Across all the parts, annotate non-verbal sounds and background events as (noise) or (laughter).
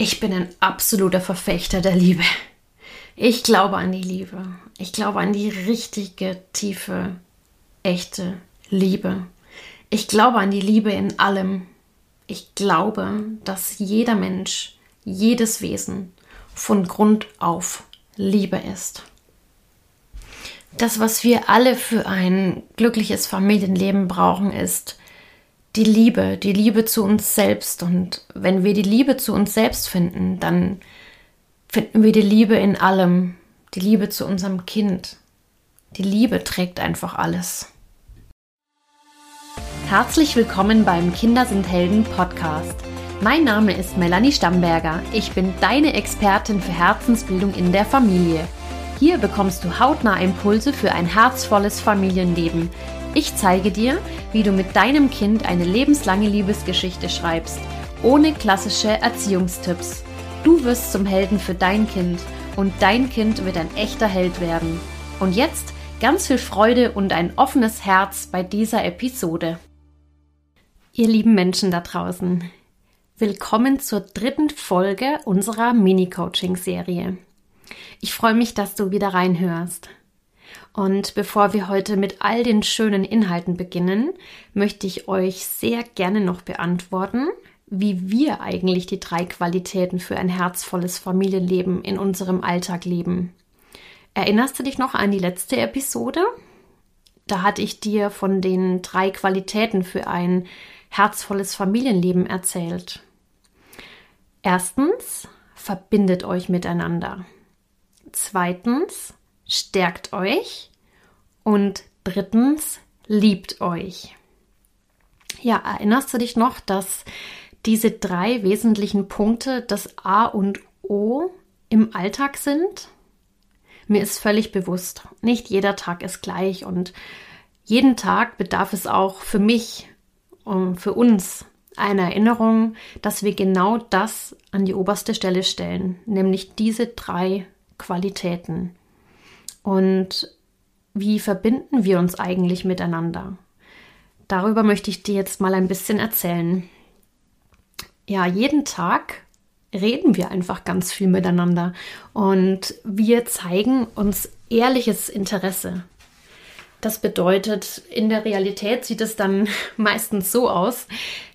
Ich bin ein absoluter Verfechter der Liebe. Ich glaube an die Liebe. Ich glaube an die richtige, tiefe, echte Liebe. Ich glaube an die Liebe in allem. Ich glaube, dass jeder Mensch, jedes Wesen von Grund auf Liebe ist. Das, was wir alle für ein glückliches Familienleben brauchen, ist die Liebe, die Liebe zu uns selbst. Und wenn wir die Liebe zu uns selbst finden, dann finden wir die Liebe in allem, die Liebe zu unserem Kind. Die Liebe trägt einfach alles. Herzlich willkommen beim Kinder sind Helden Podcast. Mein Name ist Melanie Stamberger. Ich bin deine Expertin für Herzensbildung in der Familie. Hier bekommst du hautnah Impulse für ein herzvolles Familienleben ich zeige dir, wie du mit deinem Kind eine lebenslange Liebesgeschichte schreibst, ohne klassische Erziehungstipps. Du wirst zum Helden für dein Kind und dein Kind wird ein echter Held werden. Und jetzt ganz viel Freude und ein offenes Herz bei dieser Episode. Ihr lieben Menschen da draußen, willkommen zur dritten Folge unserer Mini-Coaching-Serie. Ich freue mich, dass du wieder reinhörst. Und bevor wir heute mit all den schönen Inhalten beginnen, möchte ich euch sehr gerne noch beantworten, wie wir eigentlich die drei Qualitäten für ein herzvolles Familienleben in unserem Alltag leben. Erinnerst du dich noch an die letzte Episode? Da hatte ich dir von den drei Qualitäten für ein herzvolles Familienleben erzählt. Erstens, verbindet euch miteinander. Zweitens, stärkt euch und drittens liebt euch. Ja, erinnerst du dich noch, dass diese drei wesentlichen Punkte das A und O im Alltag sind? Mir ist völlig bewusst, nicht jeder Tag ist gleich und jeden Tag bedarf es auch für mich und für uns einer Erinnerung, dass wir genau das an die oberste Stelle stellen, nämlich diese drei Qualitäten. Und wie verbinden wir uns eigentlich miteinander? Darüber möchte ich dir jetzt mal ein bisschen erzählen. Ja, jeden Tag reden wir einfach ganz viel miteinander und wir zeigen uns ehrliches Interesse. Das bedeutet, in der Realität sieht es dann (laughs) meistens so aus,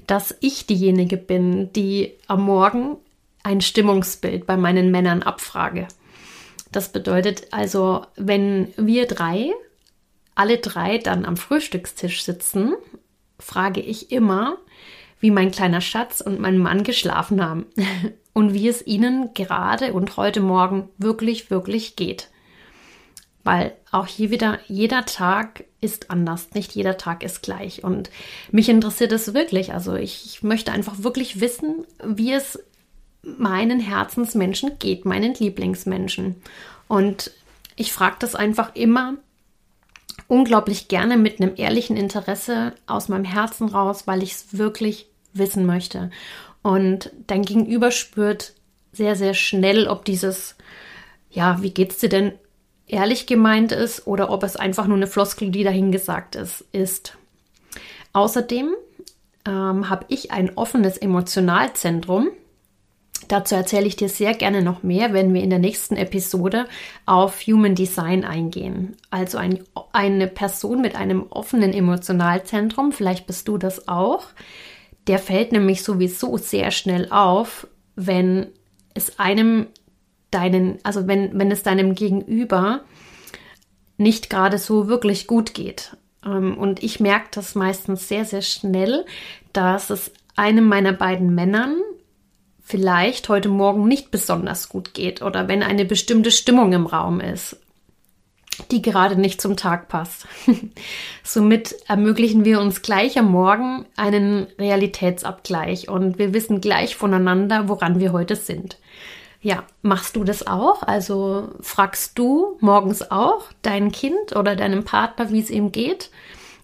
dass ich diejenige bin, die am Morgen ein Stimmungsbild bei meinen Männern abfrage. Das bedeutet also, wenn wir drei, alle drei dann am Frühstückstisch sitzen, frage ich immer, wie mein kleiner Schatz und mein Mann geschlafen haben (laughs) und wie es ihnen gerade und heute Morgen wirklich, wirklich geht. Weil auch hier wieder, jeder Tag ist anders, nicht jeder Tag ist gleich. Und mich interessiert es wirklich. Also ich, ich möchte einfach wirklich wissen, wie es meinen Herzensmenschen geht, meinen Lieblingsmenschen. Und ich frage das einfach immer unglaublich gerne mit einem ehrlichen Interesse aus meinem Herzen raus, weil ich es wirklich wissen möchte. Und dein Gegenüber spürt sehr, sehr schnell, ob dieses, ja, wie geht's dir denn ehrlich gemeint ist oder ob es einfach nur eine Floskel, die dahingesagt ist, ist. Außerdem ähm, habe ich ein offenes Emotionalzentrum Dazu erzähle ich dir sehr gerne noch mehr, wenn wir in der nächsten Episode auf Human Design eingehen. Also ein, eine Person mit einem offenen Emotionalzentrum, vielleicht bist du das auch, der fällt nämlich sowieso sehr schnell auf, wenn es einem deinen, also wenn, wenn es deinem Gegenüber nicht gerade so wirklich gut geht. Ähm, und ich merke das meistens sehr, sehr schnell, dass es einem meiner beiden Männern vielleicht heute Morgen nicht besonders gut geht oder wenn eine bestimmte Stimmung im Raum ist, die gerade nicht zum Tag passt. (laughs) Somit ermöglichen wir uns gleich am Morgen einen Realitätsabgleich und wir wissen gleich voneinander, woran wir heute sind. Ja, machst du das auch? Also fragst du morgens auch dein Kind oder deinem Partner, wie es ihm geht?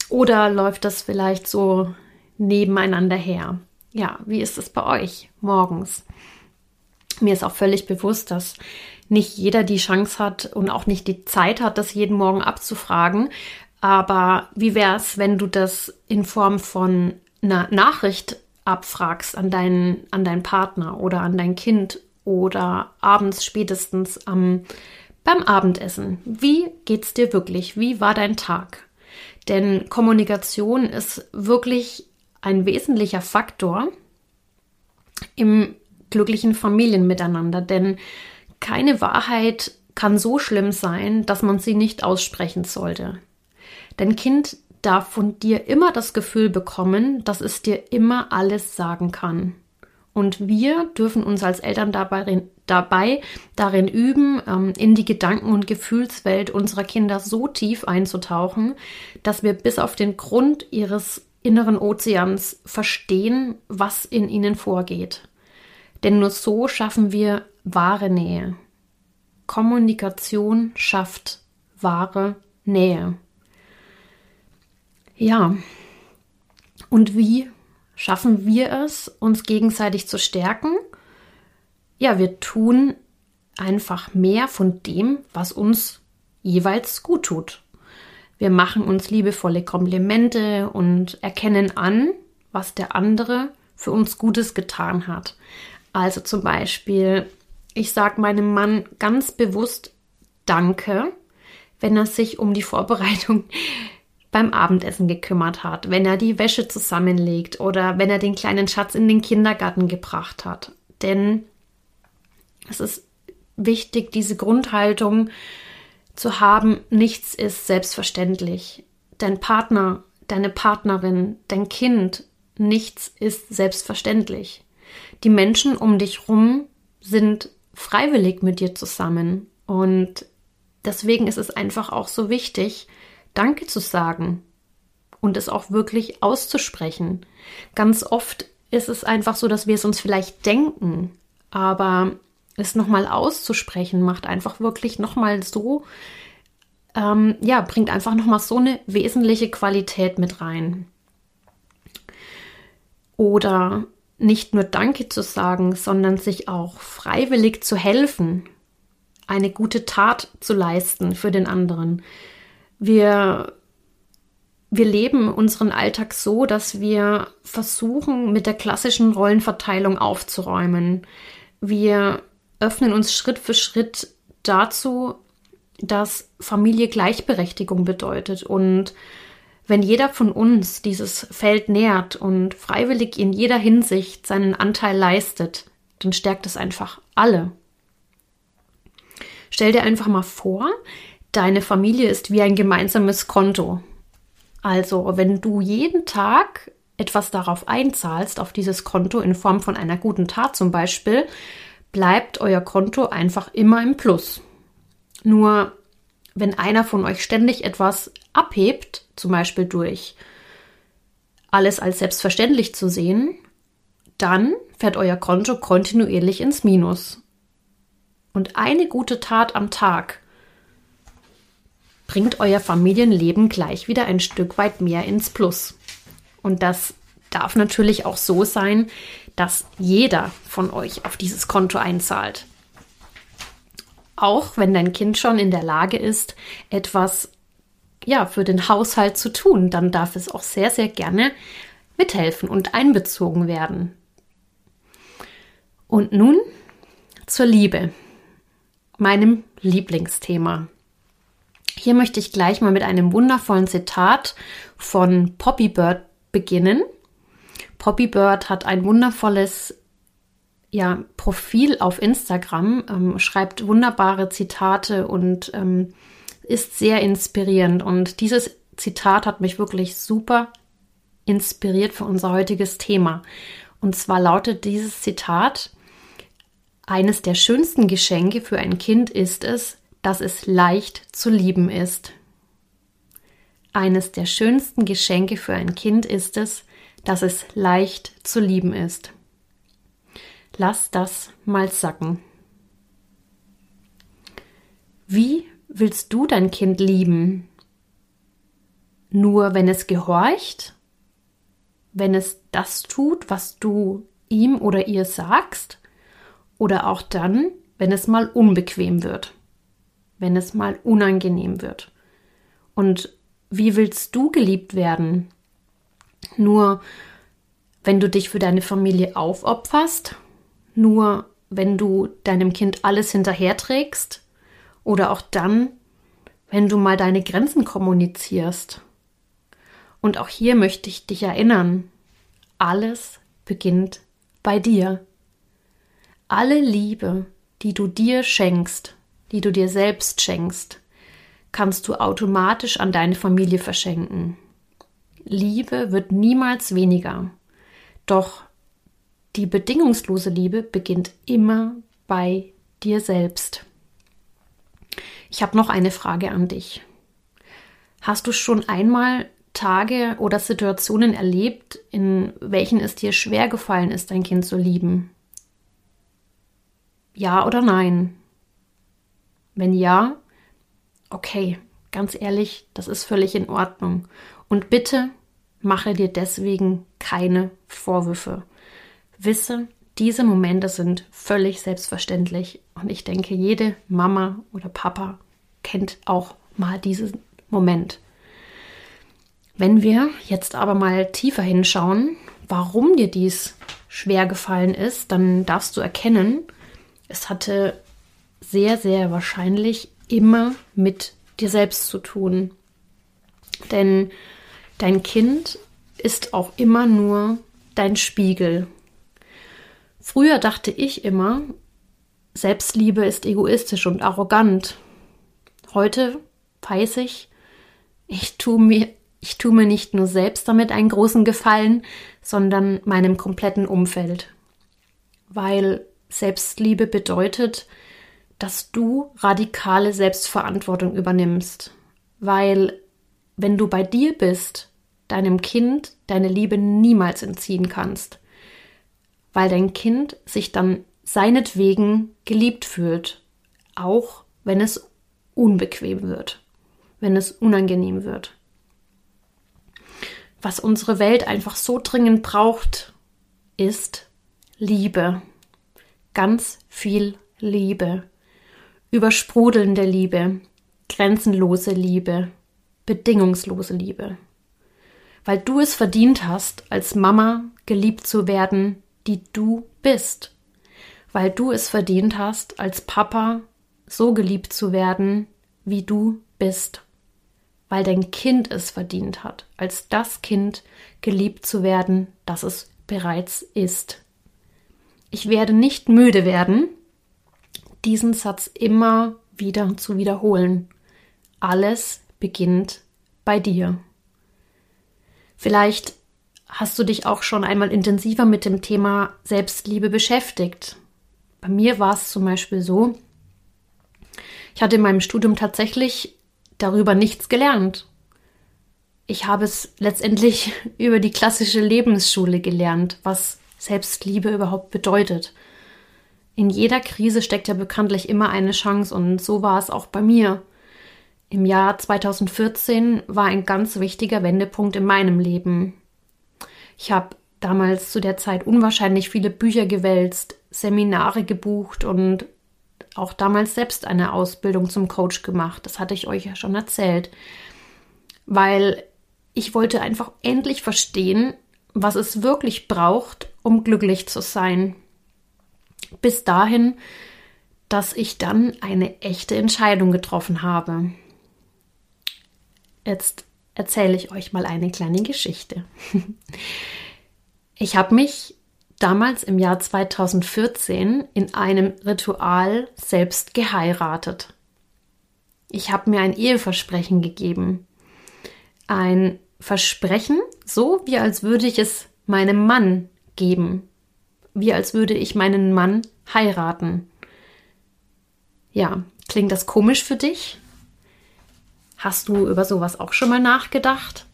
Oder läuft das vielleicht so nebeneinander her? Ja, wie ist es bei euch morgens? Mir ist auch völlig bewusst, dass nicht jeder die Chance hat und auch nicht die Zeit hat, das jeden Morgen abzufragen. Aber wie wäre es, wenn du das in Form von einer Nachricht abfragst an deinen, an deinen Partner oder an dein Kind oder abends spätestens am, beim Abendessen. Wie geht's dir wirklich? Wie war dein Tag? Denn Kommunikation ist wirklich ein wesentlicher Faktor im glücklichen Familienmiteinander, denn keine Wahrheit kann so schlimm sein, dass man sie nicht aussprechen sollte. Dein Kind darf von dir immer das Gefühl bekommen, dass es dir immer alles sagen kann. Und wir dürfen uns als Eltern dabei, dabei darin üben, ähm, in die Gedanken- und Gefühlswelt unserer Kinder so tief einzutauchen, dass wir bis auf den Grund ihres inneren Ozeans verstehen, was in ihnen vorgeht. Denn nur so schaffen wir wahre Nähe. Kommunikation schafft wahre Nähe. Ja. Und wie schaffen wir es, uns gegenseitig zu stärken? Ja, wir tun einfach mehr von dem, was uns jeweils gut tut. Wir machen uns liebevolle Komplimente und erkennen an, was der andere für uns Gutes getan hat. Also zum Beispiel, ich sage meinem Mann ganz bewusst Danke, wenn er sich um die Vorbereitung (laughs) beim Abendessen gekümmert hat, wenn er die Wäsche zusammenlegt oder wenn er den kleinen Schatz in den Kindergarten gebracht hat. Denn es ist wichtig, diese Grundhaltung zu haben, nichts ist selbstverständlich. Dein Partner, deine Partnerin, dein Kind, nichts ist selbstverständlich. Die Menschen um dich rum sind freiwillig mit dir zusammen und deswegen ist es einfach auch so wichtig, Danke zu sagen und es auch wirklich auszusprechen. Ganz oft ist es einfach so, dass wir es uns vielleicht denken, aber es nochmal auszusprechen macht einfach wirklich nochmal so, ähm, ja, bringt einfach nochmal so eine wesentliche Qualität mit rein. Oder nicht nur Danke zu sagen, sondern sich auch freiwillig zu helfen, eine gute Tat zu leisten für den anderen wir, wir leben unseren Alltag so, dass wir versuchen, mit der klassischen Rollenverteilung aufzuräumen. Wir öffnen uns Schritt für Schritt dazu, dass Familie Gleichberechtigung bedeutet. Und wenn jeder von uns dieses Feld nährt und freiwillig in jeder Hinsicht seinen Anteil leistet, dann stärkt es einfach alle. Stell dir einfach mal vor, deine Familie ist wie ein gemeinsames Konto. Also, wenn du jeden Tag etwas darauf einzahlst, auf dieses Konto in Form von einer guten Tat zum Beispiel, bleibt euer Konto einfach immer im Plus. Nur wenn einer von euch ständig etwas abhebt, zum Beispiel durch alles als selbstverständlich zu sehen, dann fährt euer Konto kontinuierlich ins Minus. Und eine gute Tat am Tag bringt euer Familienleben gleich wieder ein Stück weit mehr ins Plus. Und das darf natürlich auch so sein, dass jeder von euch auf dieses Konto einzahlt. Auch wenn dein Kind schon in der Lage ist, etwas ja, für den Haushalt zu tun, dann darf es auch sehr, sehr gerne mithelfen und einbezogen werden. Und nun zur Liebe, meinem Lieblingsthema. Hier möchte ich gleich mal mit einem wundervollen Zitat von Poppy Bird beginnen. Poppy Bird hat ein wundervolles ja, Profil auf Instagram, ähm, schreibt wunderbare Zitate und ähm, ist sehr inspirierend. Und dieses Zitat hat mich wirklich super inspiriert für unser heutiges Thema. Und zwar lautet dieses Zitat, eines der schönsten Geschenke für ein Kind ist es, dass es leicht zu lieben ist. Eines der schönsten Geschenke für ein Kind ist es, dass es leicht zu lieben ist. Lass das mal sacken. Wie willst du dein Kind lieben? Nur wenn es gehorcht? Wenn es das tut, was du ihm oder ihr sagst? Oder auch dann, wenn es mal unbequem wird? wenn es mal unangenehm wird. Und wie willst du geliebt werden? Nur wenn du dich für deine Familie aufopferst, nur wenn du deinem Kind alles hinterherträgst oder auch dann, wenn du mal deine Grenzen kommunizierst. Und auch hier möchte ich dich erinnern, alles beginnt bei dir. Alle Liebe, die du dir schenkst, die du dir selbst schenkst, kannst du automatisch an deine Familie verschenken. Liebe wird niemals weniger. Doch die bedingungslose Liebe beginnt immer bei dir selbst. Ich habe noch eine Frage an dich. Hast du schon einmal Tage oder Situationen erlebt, in welchen es dir schwer gefallen ist, dein Kind zu lieben? Ja oder nein? Wenn ja, okay, ganz ehrlich, das ist völlig in Ordnung. Und bitte mache dir deswegen keine Vorwürfe. Wisse, diese Momente sind völlig selbstverständlich. Und ich denke, jede Mama oder Papa kennt auch mal diesen Moment. Wenn wir jetzt aber mal tiefer hinschauen, warum dir dies schwer gefallen ist, dann darfst du erkennen, es hatte sehr, sehr wahrscheinlich immer mit dir selbst zu tun. Denn dein Kind ist auch immer nur dein Spiegel. Früher dachte ich immer, Selbstliebe ist egoistisch und arrogant. Heute weiß ich, ich tue mir, ich tue mir nicht nur selbst damit einen großen Gefallen, sondern meinem kompletten Umfeld. Weil Selbstliebe bedeutet, dass du radikale Selbstverantwortung übernimmst. Weil wenn du bei dir bist, deinem Kind deine Liebe niemals entziehen kannst weil dein Kind sich dann seinetwegen geliebt fühlt, auch wenn es unbequem wird, wenn es unangenehm wird. Was unsere Welt einfach so dringend braucht, ist Liebe. Ganz viel Liebe. Übersprudelnde Liebe, grenzenlose Liebe, bedingungslose Liebe. Weil du es verdient hast, als Mama geliebt zu werden, die du bist, weil du es verdient hast, als Papa so geliebt zu werden, wie du bist, weil dein Kind es verdient hat, als das Kind geliebt zu werden, das es bereits ist. Ich werde nicht müde werden, diesen Satz immer wieder zu wiederholen. Alles beginnt bei dir. Vielleicht hast du dich auch schon einmal intensiver mit dem Thema Selbstliebe beschäftigt? Bei mir war es zum Beispiel so, ich hatte in meinem Studium tatsächlich darüber nichts gelernt. Ich habe es letztendlich (laughs) über die klassische Lebensschule gelernt, was Selbstliebe überhaupt bedeutet. In jeder Krise steckt ja bekanntlich immer eine Chance und so war es auch bei mir. Im Jahr 2014 war ein ganz wichtiger Wendepunkt in meinem Leben. Ich habe damals zu der Zeit unwahrscheinlich viele Bücher gewälzt, Seminare gebucht und auch damals selbst eine Ausbildung zum Coach gemacht. Das hatte ich euch ja schon erzählt. Weil ich wollte einfach endlich verstehen, was es wirklich braucht, um glücklich zu sein. Bis dahin, dass ich dann eine echte Entscheidung getroffen habe. Jetzt erzähle ich euch mal eine kleine Geschichte. Ich habe mich damals im Jahr 2014 in einem Ritual selbst geheiratet. Ich habe mir ein Eheversprechen gegeben. Ein Versprechen, so wie als würde ich es meinem Mann geben. Wie als würde ich meinen Mann heiraten. Ja, klingt das komisch für dich? Hast du über sowas auch schon mal nachgedacht?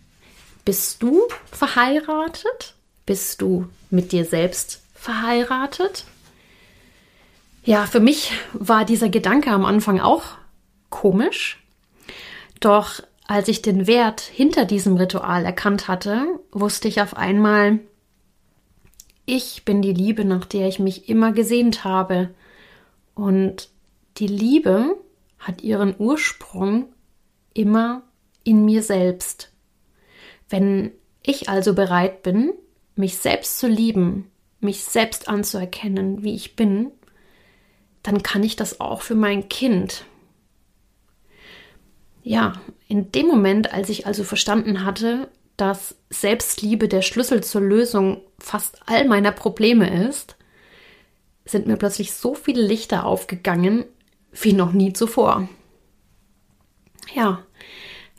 Bist du verheiratet? Bist du mit dir selbst verheiratet? Ja, für mich war dieser Gedanke am Anfang auch komisch. Doch als ich den Wert hinter diesem Ritual erkannt hatte, wusste ich auf einmal, ich bin die Liebe, nach der ich mich immer gesehnt habe. Und die Liebe hat ihren Ursprung immer in mir selbst. Wenn ich also bereit bin, mich selbst zu lieben, mich selbst anzuerkennen, wie ich bin, dann kann ich das auch für mein Kind. Ja, in dem Moment, als ich also verstanden hatte, dass Selbstliebe der Schlüssel zur Lösung fast all meiner Probleme ist, sind mir plötzlich so viele Lichter aufgegangen wie noch nie zuvor. Ja,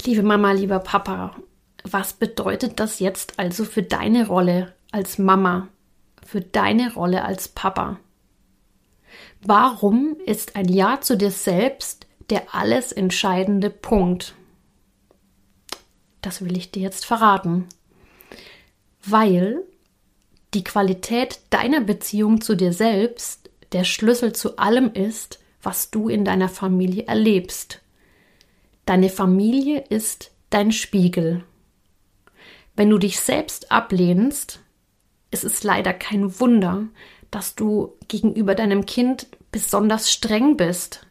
liebe Mama, lieber Papa, was bedeutet das jetzt also für deine Rolle als Mama, für deine Rolle als Papa? Warum ist ein Ja zu dir selbst der alles entscheidende Punkt? Das will ich dir jetzt verraten. Weil die Qualität deiner Beziehung zu dir selbst der Schlüssel zu allem ist, was du in deiner Familie erlebst. Deine Familie ist dein Spiegel. Wenn du dich selbst ablehnst, ist es leider kein Wunder, dass du gegenüber deinem Kind besonders streng bist,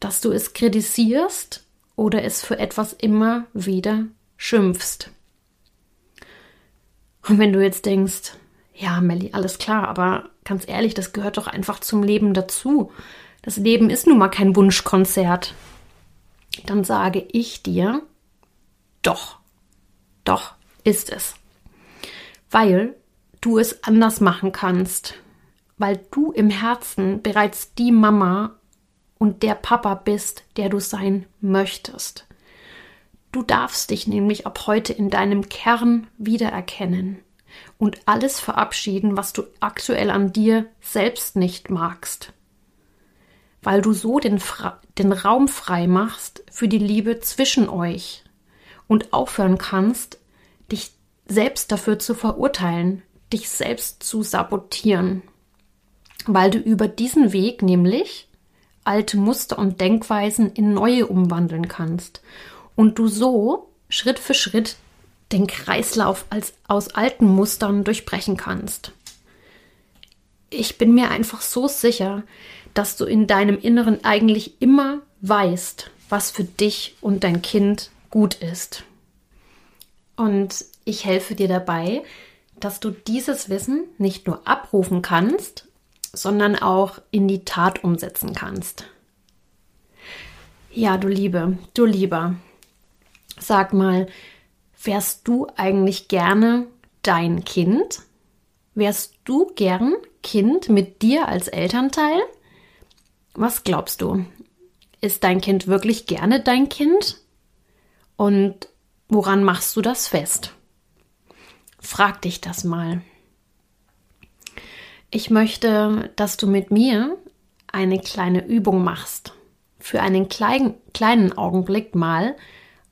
dass du es kritisierst oder es für etwas immer wieder schimpfst. Und wenn du jetzt denkst, ja, Melli, alles klar, aber ganz ehrlich, das gehört doch einfach zum Leben dazu. Das Leben ist nun mal kein Wunschkonzert. Dann sage ich dir, doch, doch ist es. Weil du es anders machen kannst. Weil du im Herzen bereits die Mama und der Papa bist, der du sein möchtest. Du darfst dich nämlich ab heute in deinem Kern wiedererkennen und alles verabschieden, was du aktuell an dir selbst nicht magst, weil du so den, Fra den Raum frei machst für die Liebe zwischen euch und aufhören kannst, dich selbst dafür zu verurteilen, dich selbst zu sabotieren, weil du über diesen Weg nämlich alte Muster und Denkweisen in neue umwandeln kannst und du so Schritt für Schritt den Kreislauf als, aus alten Mustern durchbrechen kannst. Ich bin mir einfach so sicher, dass du in deinem Inneren eigentlich immer weißt, was für dich und dein Kind gut ist. Und ich helfe dir dabei, dass du dieses Wissen nicht nur abrufen kannst, sondern auch in die Tat umsetzen kannst. Ja, du Liebe, du Lieber, Sag mal, wärst du eigentlich gerne dein Kind? Wärst du gern Kind mit dir als Elternteil? Was glaubst du? Ist dein Kind wirklich gerne dein Kind? Und woran machst du das fest? Frag dich das mal. Ich möchte, dass du mit mir eine kleine Übung machst. Für einen kleinen, kleinen Augenblick mal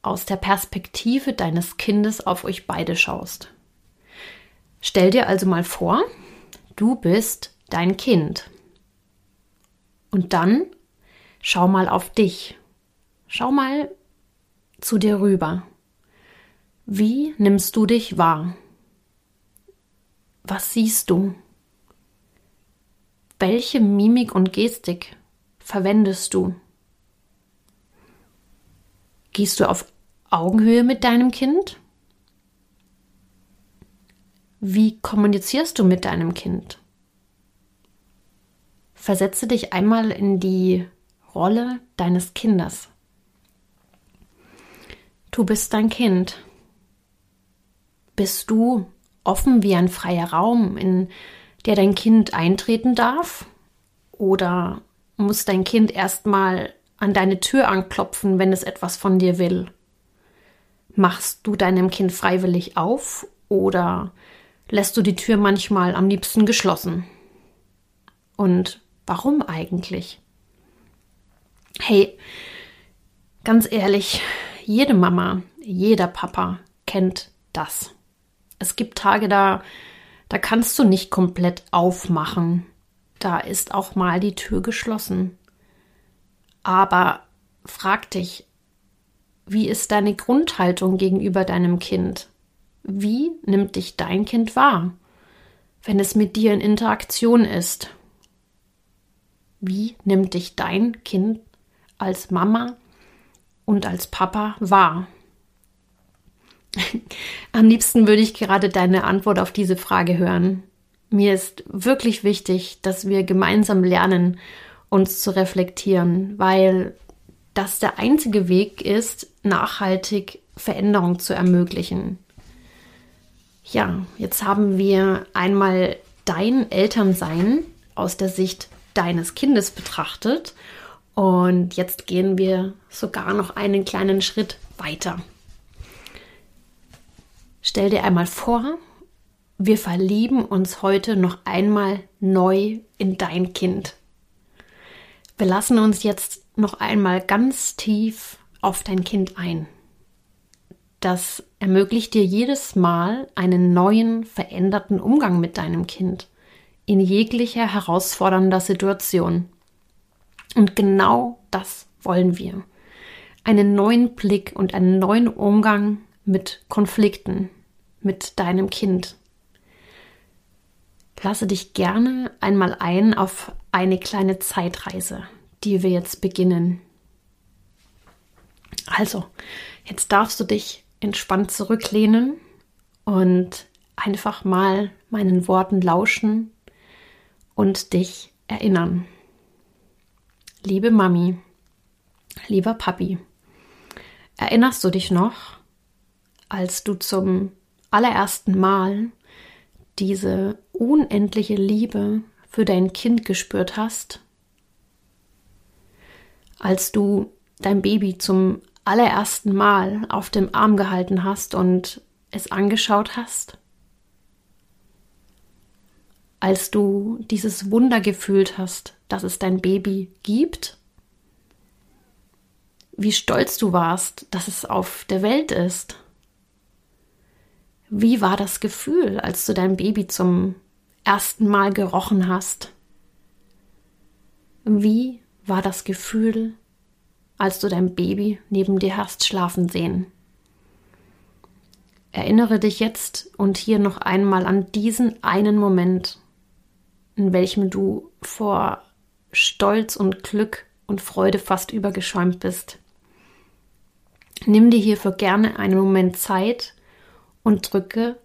aus der Perspektive deines Kindes auf euch beide schaust. Stell dir also mal vor, du bist dein Kind. Und dann schau mal auf dich. Schau mal zu dir rüber. Wie nimmst du dich wahr? Was siehst du? Welche Mimik und Gestik verwendest du? Gehst du auf Augenhöhe mit deinem Kind? Wie kommunizierst du mit deinem Kind? Versetze dich einmal in die Rolle deines Kindes. Du bist dein Kind. Bist du offen wie ein freier Raum, in der dein Kind eintreten darf? Oder muss dein Kind erstmal an deine Tür anklopfen, wenn es etwas von dir will? Machst du deinem Kind freiwillig auf oder lässt du die Tür manchmal am liebsten geschlossen? Und warum eigentlich? Hey, ganz ehrlich, jede Mama, jeder Papa kennt das. Es gibt Tage, da, da kannst du nicht komplett aufmachen. Da ist auch mal die Tür geschlossen. Aber frag dich, wie ist deine Grundhaltung gegenüber deinem Kind? Wie nimmt dich dein Kind wahr, wenn es mit dir in Interaktion ist? Wie nimmt dich dein Kind als Mama und als Papa wahr? (laughs) Am liebsten würde ich gerade deine Antwort auf diese Frage hören. Mir ist wirklich wichtig, dass wir gemeinsam lernen, uns zu reflektieren, weil das der einzige Weg ist, nachhaltig Veränderung zu ermöglichen. Ja, jetzt haben wir einmal dein Elternsein aus der Sicht deines Kindes betrachtet und jetzt gehen wir sogar noch einen kleinen Schritt weiter. Stell dir einmal vor, wir verlieben uns heute noch einmal neu in dein Kind. Wir lassen uns jetzt noch einmal ganz tief auf dein Kind ein. Das ermöglicht dir jedes Mal einen neuen, veränderten Umgang mit deinem Kind in jeglicher herausfordernder Situation. Und genau das wollen wir. Einen neuen Blick und einen neuen Umgang mit Konflikten, mit deinem Kind. Lasse dich gerne einmal ein auf eine kleine Zeitreise, die wir jetzt beginnen. Also, jetzt darfst du dich entspannt zurücklehnen und einfach mal meinen Worten lauschen und dich erinnern. Liebe Mami, lieber Papi, erinnerst du dich noch, als du zum allerersten Mal diese unendliche Liebe für dein Kind gespürt hast? Als du dein Baby zum allerersten Mal auf dem Arm gehalten hast und es angeschaut hast? Als du dieses Wunder gefühlt hast, dass es dein Baby gibt? Wie stolz du warst, dass es auf der Welt ist? Wie war das Gefühl, als du dein Baby zum ersten Mal gerochen hast? Wie war das Gefühl, als du dein Baby neben dir hast schlafen sehen. Erinnere dich jetzt und hier noch einmal an diesen einen Moment, in welchem du vor Stolz und Glück und Freude fast übergeschäumt bist. Nimm dir hierfür gerne einen Moment Zeit und drücke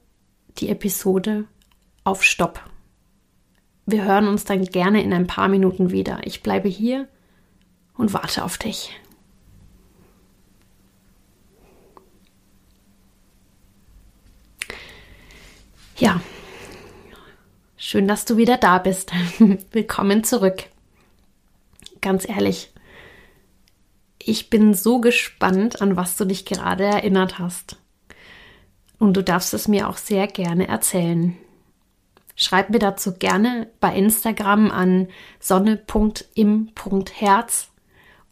die Episode auf Stopp. Wir hören uns dann gerne in ein paar Minuten wieder. Ich bleibe hier und warte auf dich. Ja, schön, dass du wieder da bist. (laughs) Willkommen zurück. Ganz ehrlich, ich bin so gespannt, an was du dich gerade erinnert hast. Und du darfst es mir auch sehr gerne erzählen. Schreib mir dazu gerne bei Instagram an sonne.im.herz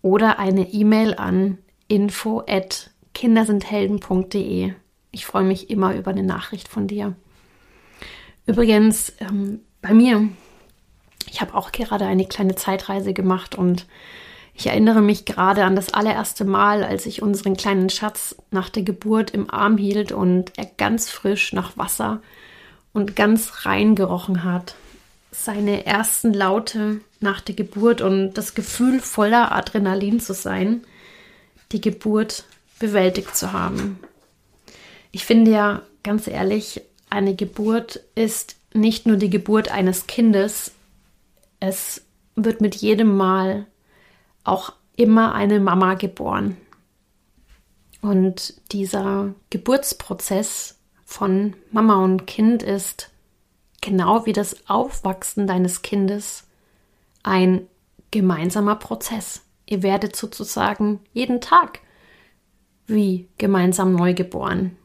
oder eine E-Mail an info at kindersindhelden.de. Ich freue mich immer über eine Nachricht von dir. Übrigens, ähm, bei mir, ich habe auch gerade eine kleine Zeitreise gemacht und ich erinnere mich gerade an das allererste Mal, als ich unseren kleinen Schatz nach der Geburt im Arm hielt und er ganz frisch nach Wasser und ganz rein gerochen hat. Seine ersten Laute nach der Geburt und das Gefühl voller Adrenalin zu sein, die Geburt bewältigt zu haben. Ich finde ja, ganz ehrlich, eine Geburt ist nicht nur die Geburt eines Kindes, es wird mit jedem Mal auch immer eine Mama geboren. Und dieser Geburtsprozess von Mama und Kind ist genau wie das Aufwachsen deines Kindes ein gemeinsamer Prozess. Ihr werdet sozusagen jeden Tag wie gemeinsam neu geboren.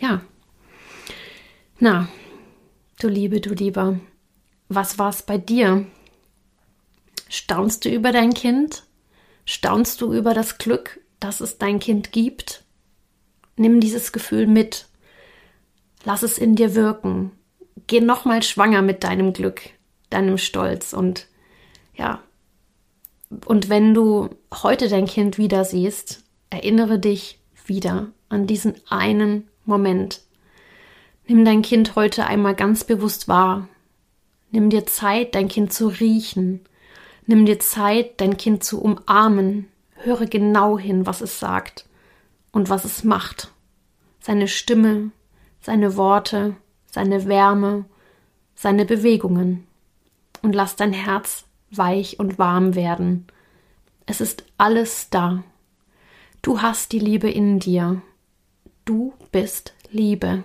Ja. Na, du Liebe, du Lieber, was war es bei dir? Staunst du über dein Kind? Staunst du über das Glück, das es dein Kind gibt? Nimm dieses Gefühl mit. Lass es in dir wirken. Geh nochmal schwanger mit deinem Glück, deinem Stolz und ja. Und wenn du heute dein Kind wieder siehst, erinnere dich wieder an diesen einen Moment, Nimm dein Kind heute einmal ganz bewusst wahr. Nimm dir Zeit, dein Kind zu riechen. Nimm dir Zeit, dein Kind zu umarmen. Höre genau hin, was es sagt und was es macht. seine Stimme, seine Worte, seine Wärme, seine Bewegungen. Und lass dein Herz weich und warm werden. Es ist alles da. Du hast die Liebe in dir. Du bist Liebe.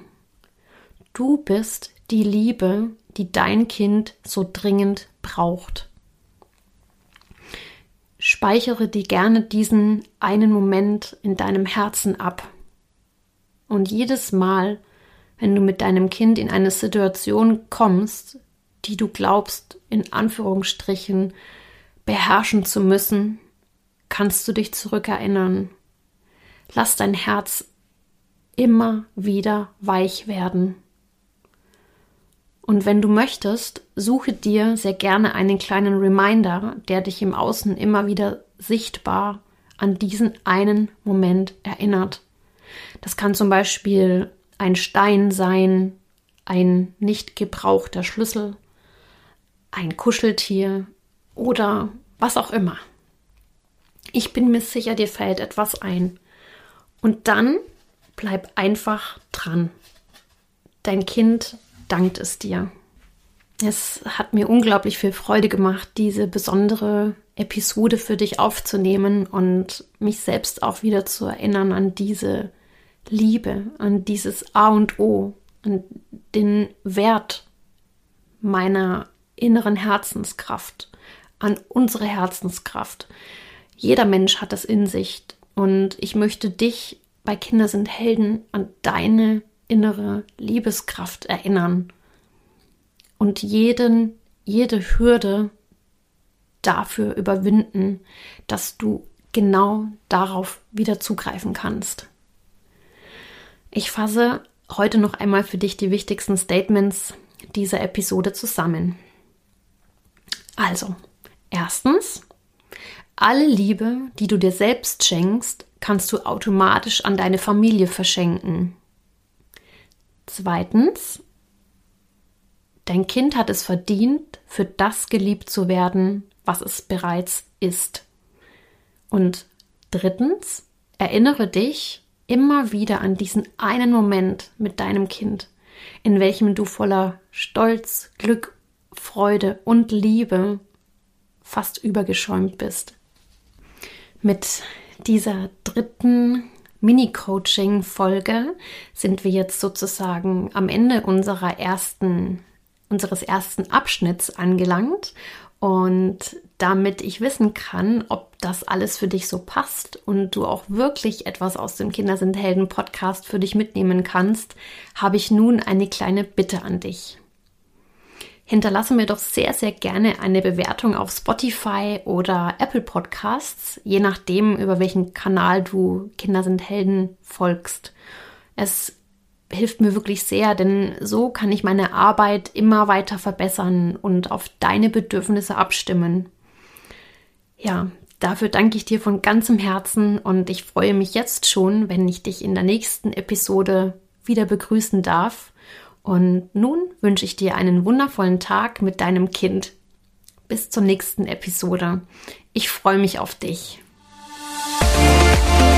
Du bist die Liebe, die dein Kind so dringend braucht. Speichere dir gerne diesen einen Moment in deinem Herzen ab. Und jedes Mal, wenn du mit deinem Kind in eine Situation kommst, die du glaubst, in Anführungsstrichen, beherrschen zu müssen, kannst du dich zurückerinnern. Lass dein Herz immer wieder weich werden. Und wenn du möchtest, suche dir sehr gerne einen kleinen Reminder, der dich im Außen immer wieder sichtbar an diesen einen Moment erinnert. Das kann zum Beispiel ein Stein sein, ein nicht gebrauchter Schlüssel, ein Kuscheltier oder was auch immer. Ich bin mir sicher, dir fällt etwas ein. Und dann bleib einfach dran. Dein Kind dankt es dir. Es hat mir unglaublich viel Freude gemacht, diese besondere Episode für dich aufzunehmen und mich selbst auch wieder zu erinnern an diese Liebe, an dieses A und O, an den Wert meiner inneren Herzenskraft, an unsere Herzenskraft. Jeder Mensch hat das in sich und ich möchte dich bei Kinder sind Helden an deine innere Liebeskraft erinnern und jeden, jede Hürde dafür überwinden, dass du genau darauf wieder zugreifen kannst. Ich fasse heute noch einmal für dich die wichtigsten Statements dieser Episode zusammen. Also, erstens, alle Liebe, die du dir selbst schenkst, kannst du automatisch an deine Familie verschenken. Zweitens, dein Kind hat es verdient, für das geliebt zu werden, was es bereits ist. Und drittens, erinnere dich immer wieder an diesen einen Moment mit deinem Kind, in welchem du voller Stolz, Glück, Freude und Liebe fast übergeschäumt bist. Mit dieser dritten Mini-Coaching-Folge sind wir jetzt sozusagen am Ende unserer ersten, unseres ersten Abschnitts angelangt. Und damit ich wissen kann, ob das alles für dich so passt und du auch wirklich etwas aus dem Kinder sind Helden Podcast für dich mitnehmen kannst, habe ich nun eine kleine Bitte an dich hinterlasse mir doch sehr, sehr gerne eine Bewertung auf Spotify oder Apple Podcasts, je nachdem, über welchen Kanal du Kinder sind Helden folgst. Es hilft mir wirklich sehr, denn so kann ich meine Arbeit immer weiter verbessern und auf deine Bedürfnisse abstimmen. Ja, dafür danke ich dir von ganzem Herzen und ich freue mich jetzt schon, wenn ich dich in der nächsten Episode wieder begrüßen darf. Und nun wünsche ich dir einen wundervollen Tag mit deinem Kind. Bis zur nächsten Episode. Ich freue mich auf dich. Musik